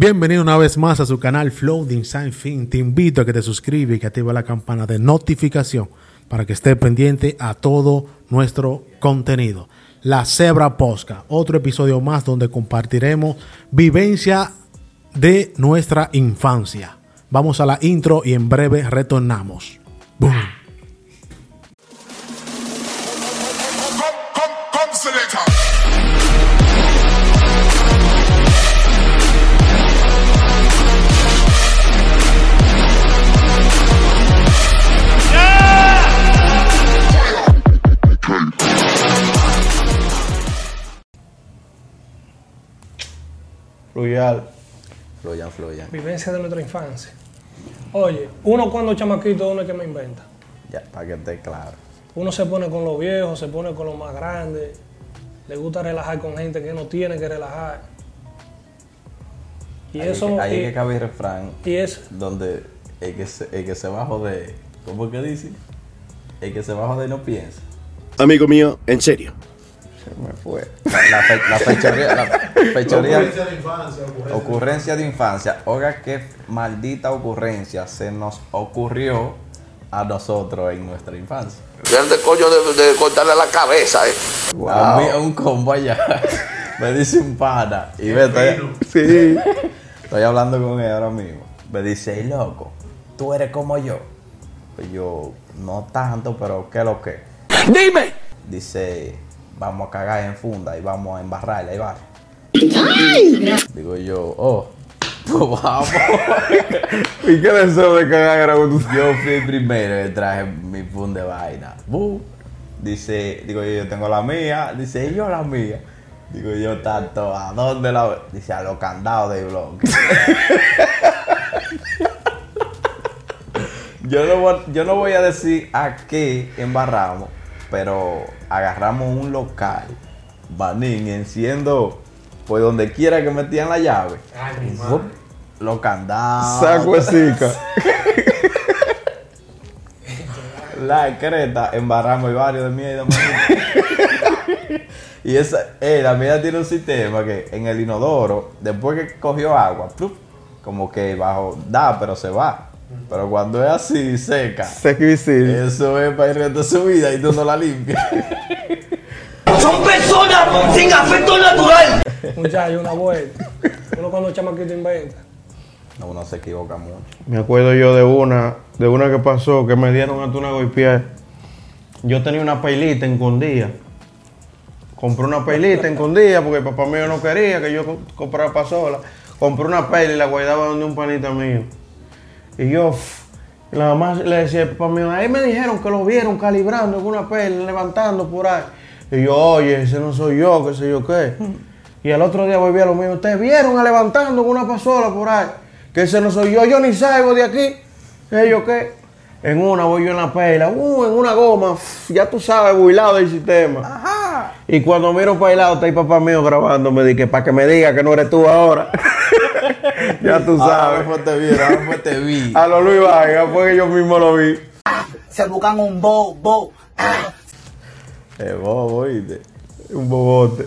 Bienvenido una vez más a su canal Floating Sign Fin. Te invito a que te suscribas y que active la campana de notificación para que estés pendiente a todo nuestro contenido. La Zebra Posca, otro episodio más donde compartiremos vivencia de nuestra infancia. Vamos a la intro y en breve retornamos. Boom. Fluyal. Fluyan, fluyan. Vivencia de nuestra infancia. Oye, uno cuando chamaquito, uno es que me inventa. Ya, para que esté claro. Uno se pone con los viejos, se pone con los más grandes. Le gusta relajar con gente que no tiene que relajar. Y Ahí es eso. que- ahí y, es que cabe el refrán y es. donde el que, se, el que se va a joder, ¿cómo es que dice? El que se va a joder no piensa. Amigo mío, en serio. Se me fue. La, la fe- la fechoría, la fechoría, ocurrencia de infancia. Oiga, qué maldita ocurrencia se nos ocurrió a nosotros en nuestra infancia. Grande coño de, de cortarle la cabeza, eh. A mí, un combo allá. Me dice un pana. Y ve, estoy, Sí. estoy hablando con él ahora mismo. Me dice, "Ey, loco, tú eres como yo. Pues yo, no tanto, pero ¿qué es lo que? Dime. Dice, vamos a cagar en funda y vamos a embarrarla y va. Digo yo, oh, pues vamos. ¿Y qué deseo de cagar era Yo fui primero y traje mi funda de vaina. Bu. Dice, digo yo, yo tengo la mía. Dice, "¿Y yo la mía. Digo yo, tanto, ¿a dónde la voy? Dice, a los candados de bloque. yo, no voy, yo no voy a decir a qué embarramos, pero agarramos un local, Banín, enciendo por donde quiera que metían la llave. Fup, Los candados. saco de cica. La creta, embarramos y varios de mierda. y esa, eh, la mía tiene un sistema que en el inodoro, después que cogió agua, plup, como que bajo, da, pero se va. Pero cuando es así, seca. Seco y sí. Eso es para resto de su vida y tú no la limpias. Son personas sin afecto natural. Muchacho, una vuelta. Uno cuando chamaquito inventa. No, uno se equivoca mucho. Me acuerdo yo de una, de una que pasó, que me dieron hasta una golpeada. Yo tenía una pailita escondida. Compré una pailita escondida porque el papá mío no quería que yo co- comprara pasola. Compré una paila y la guardaba donde un panita mío. Y yo, la mamá le decía al papá mío, ahí me dijeron que lo vieron calibrando con una paila, levantando por ahí. Y yo, oye, ese no soy yo, qué sé yo qué. Y al otro día volví a lo mismo, ustedes vieron a levantando con una pasola por ahí. Que ese no soy yo, yo ni salgo de aquí. ¿Qué yo qué? En una voy yo en la pela, uh, en una goma, ya tú sabes, builado del sistema. Y cuando miro para el lado, está el papá mío grabándome, dije, para que me diga que no eres tú ahora. ya tú Ahora sabes. fue te vi, ahora fue te vi. A lo Luis Vargas, fue que yo mismo lo vi. se buscan un bo, bo. Eh, bobo, ¿oíste? Un bobote.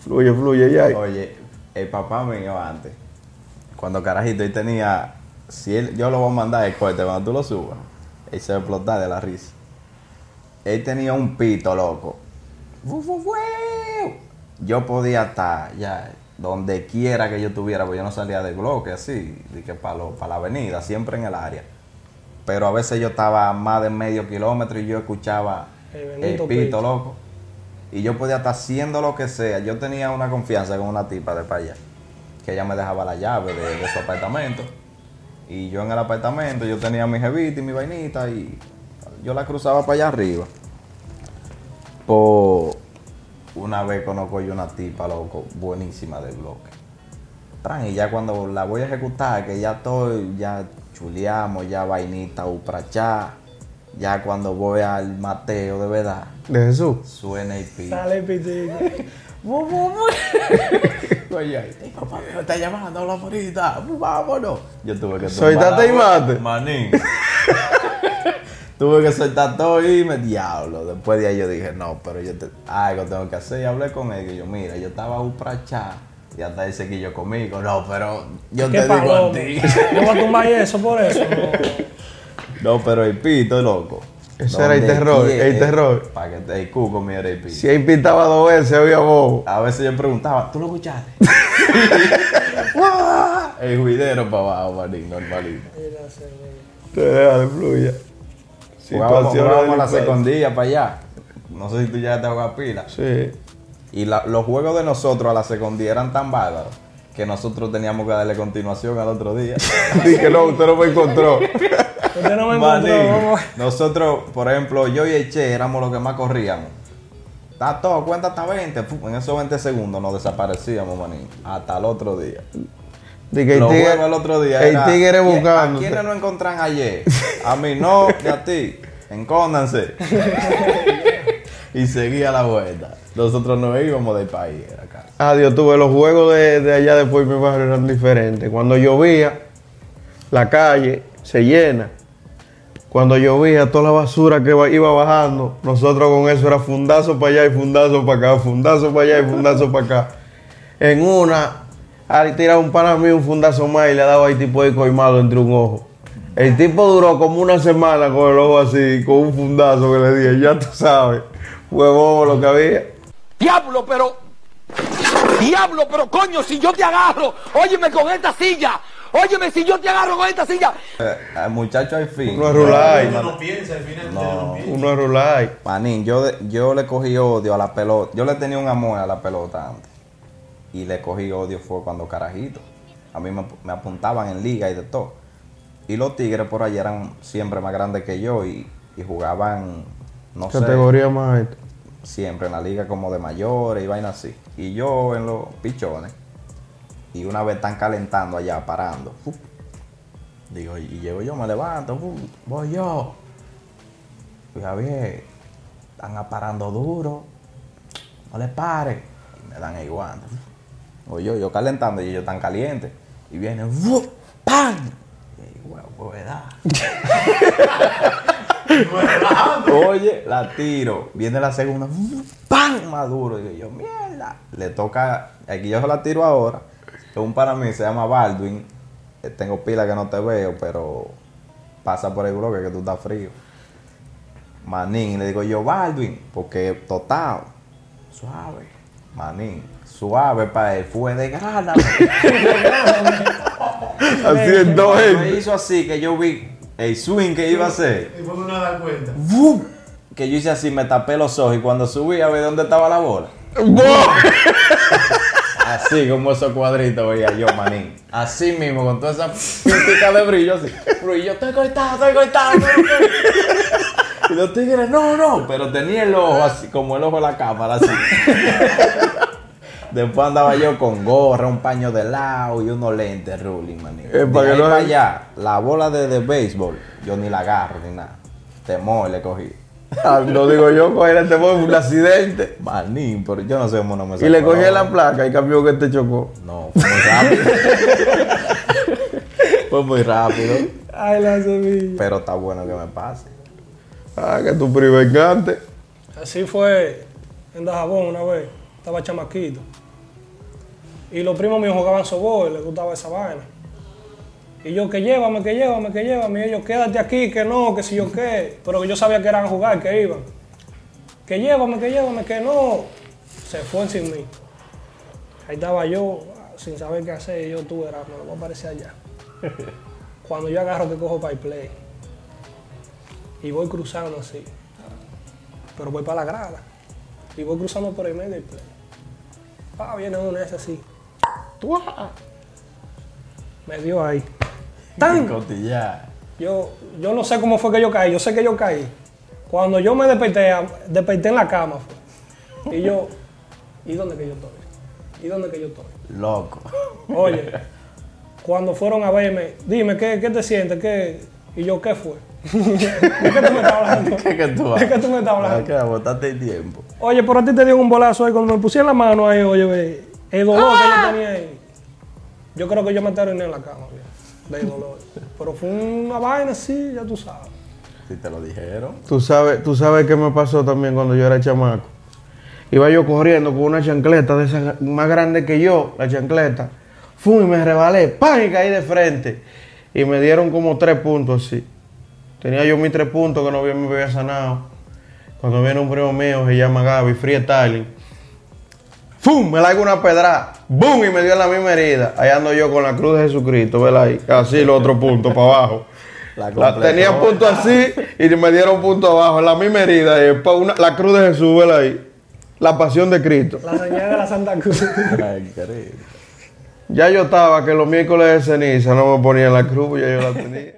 Fluye, fluye, ya. Oye, el papá mío antes, cuando carajito él tenía, si él, yo lo voy a mandar el corte cuando tú lo subas, él se va a explotar de la risa. Él tenía un pito loco. Yo podía estar ya donde quiera que yo estuviera, porque yo no salía del bloque así, de que para la avenida, siempre en el área. Pero a veces yo estaba a más de medio kilómetro y yo escuchaba El el, bendito pito, pito. loco. Y yo podía estar haciendo lo que sea. Yo tenía una confianza con una tipa de para allá. Que ella me dejaba la llave de, de su apartamento. Y yo en el apartamento, yo tenía mi jevita y mi vainita. Y yo la cruzaba para allá arriba. Por una vez conozco yo una tipa, loco, buenísima del bloque. Tran, y ya cuando la voy a ejecutar, que ya estoy, ya chuleamos, ya vainita, uprachá. Ya cuando voy al Mateo de verdad, De Jesús. suena el pito. Sale pitito. Oye, ay, papá me está llamando, habla ahorita, vámonos. Yo tuve que Soltate y mate. Manín. tuve que soltar todo y me diablo. Después de ahí yo dije, no, pero yo te- algo tengo que hacer. Y hablé con él y yo, mira, yo estaba uprachá Y hasta ese que yo conmigo. No, pero yo ¿Qué te digo a ti. Yo voy a tumbar eso por eso. No. No, pero el pito, loco. Ese era el terror, el terror. Para que te el cuco mío era el pito. Si ahí pintaba dos veces, había bobo. A veces yo preguntaba, ¿tú lo escuchaste? El juidero para abajo, manín, normalito. Te deja de fluya. Jugábamos, jugábamos a la de secundilla para allá. No sé si tú ya te jugar pila. Sí. Y la- los juegos de nosotros a la secundía eran tan bárbaros que nosotros teníamos que darle continuación al otro día. Dije no, usted no me encontró. Usted no me encontró. Nosotros, por ejemplo, yo y el Che éramos los que más corríamos. Está todo, cuenta hasta 20. Fu, En esos 20 segundos nos desaparecíamos, manín. Hasta el otro día. Dije el Los tigre, el otro día. el era, tigre ¿quién- buscando. ¿A quiénes lo encontraron ayer? A mí no, y a ti. Encóndanse. y seguía la vuelta. Nosotros no íbamos del país, era acá. Adiós, tuve los juegos de, de allá después mi barrio eran diferentes. Cuando llovía, la calle se llena. Cuando llovía, toda la basura que iba bajando, nosotros con eso era fundazo para allá y fundazo para acá, fundazo para allá y fundazo para acá. En una, ahí tiraba un pana mío un fundazo más y le daba ahí tipo de coimado entre un ojo. El tipo duró como una semana con el ojo así, con un fundazo que le dije, ya tú sabes, fue bobo lo que había. Diablo, pero. Diablo, pero coño, si yo te agarro, óyeme con esta silla. Óyeme, si yo te agarro con esta silla. Eh, el muchacho al fin. Uno es Rulay, piensa, al final No. uno es Rulay. Manín, yo, yo le cogí odio a la pelota. Yo le tenía un amor a la pelota antes. Y le cogí odio fue cuando carajito. A mí me, me apuntaban en liga y de todo. Y los tigres por allá eran siempre más grandes que yo y, y jugaban, no sé, Categoría más alta. siempre en la liga como de mayores y vainas así. Y yo en los pichones. Y una vez están calentando allá, parando. Digo, y llego yo, me levanto, voy yo. Y Javier, están aparando duro. No le pare. Y me dan el guante. Voy yo, yo calentando y ellos están calientes. Y vienen, fu, ¡pam! Y "Huevo, pues, ¿verdad?" Oye, la tiro. Viene la segunda. ¡Pam! Maduro. Digo yo, mierda. Le toca. Aquí yo se la tiro ahora. Un para mí se llama Baldwin. Eh, Tengo pila que no te veo, pero pasa por el bloque que tú estás frío. Manín, le digo yo, Baldwin, porque total, suave. Manín, suave para él, fue de gana. Así en dos Me hizo así que yo vi el swing que iba a hacer. Y uno no da cuenta. ¡Bum! Que yo hice así, me tapé los ojos y cuando subí a ver dónde estaba la bola. Así como esos cuadritos veía yo, manín. Así mismo, con toda esa pintica de brillo así. Brillo, estoy cortado, estoy cortado. estoy cortado". Y los tigres, no, no. Pero tenía el ojo así, como el ojo de la cámara, así. Después andaba yo con gorra, un paño de lado y unos lentes ruling, manín. Eh, De para que no- para allá, la bola de, de béisbol, yo ni la agarro ni nada. Temor le cogí. Ah, Lo digo yo, coger este fue un accidente. Manín, pero yo no sé cómo no me Y le sacó cogí la placa y cambió que te chocó. No, fue muy rápido. fue muy rápido. Ay, la semilla. Pero está bueno que me pase. Ah, que tu privengante. Así fue en Dajabón una vez. Estaba chamaquito. Y los primos míos jugaban softball, les gustaba esa vaina. Y yo, que llévame, que llévame, que llévame. Y ellos, quédate aquí, que no, que si yo qué. Pero que yo sabía que eran a jugar, que iban. Que llévame, que llévame, que no. Se fue sin mí. Ahí estaba yo, sin saber qué hacer. Y yo, tú eras, me lo voy a aparecer allá. Cuando yo agarro que cojo para el play. Y voy cruzando así. Pero voy para la grada. Y voy cruzando por el medio del play. Ah, viene uno ese así. ¡Tua! Me dio ahí. ¡Tan! Yo, yo no sé cómo fue que yo caí, yo sé que yo caí. Cuando yo me desperté, desperté en la cama. fue. Y yo, ¿y dónde que yo estoy? ¿Y dónde que yo estoy? Loco. Oye, cuando fueron a verme, dime, ¿qué, qué te sientes? ¿Qué? Y yo, ¿qué fue? ¿De qué tú me estás hablando? ¿Qué que tú ¿De qué tú me estás hablando? Que botaste el tiempo. Oye, pero a ti te dio un bolazo ahí cuando me pusieron la mano ahí, oye, ve, el dolor que yo tenía ahí. Yo creo que yo me terminé en la cama, ve, del dolor. Pero fue una vaina así, ya tú sabes. Si te lo dijeron. Tú sabes, tú sabes qué me pasó también cuando yo era chamaco. Iba yo corriendo con una chancleta de esas más grande que yo, la chancleta. Fui y me rebalé, ¡pam! y caí de frente. Y me dieron como tres puntos así. Tenía yo mis tres puntos que no había- me había sanado. Cuando viene un primo mío, se llama Gaby, freestyling. ¡Fum! Me largo una pedra. ¡Bum! Y me dio en la misma herida. Ahí ando yo con la cruz de Jesucristo, ¿verdad? Ahí. Así los otros puntos para abajo. La La- tenía punto así y me dieron punto abajo, en la misma herida. una- la cruz de Jesús, ¿verdad? Ahí. La pasión de Cristo. La señal de la Santa Cruz. Ay, increíble. Ya yo estaba que los miércoles de ceniza no me ponían la cruz, ya yo la tenía.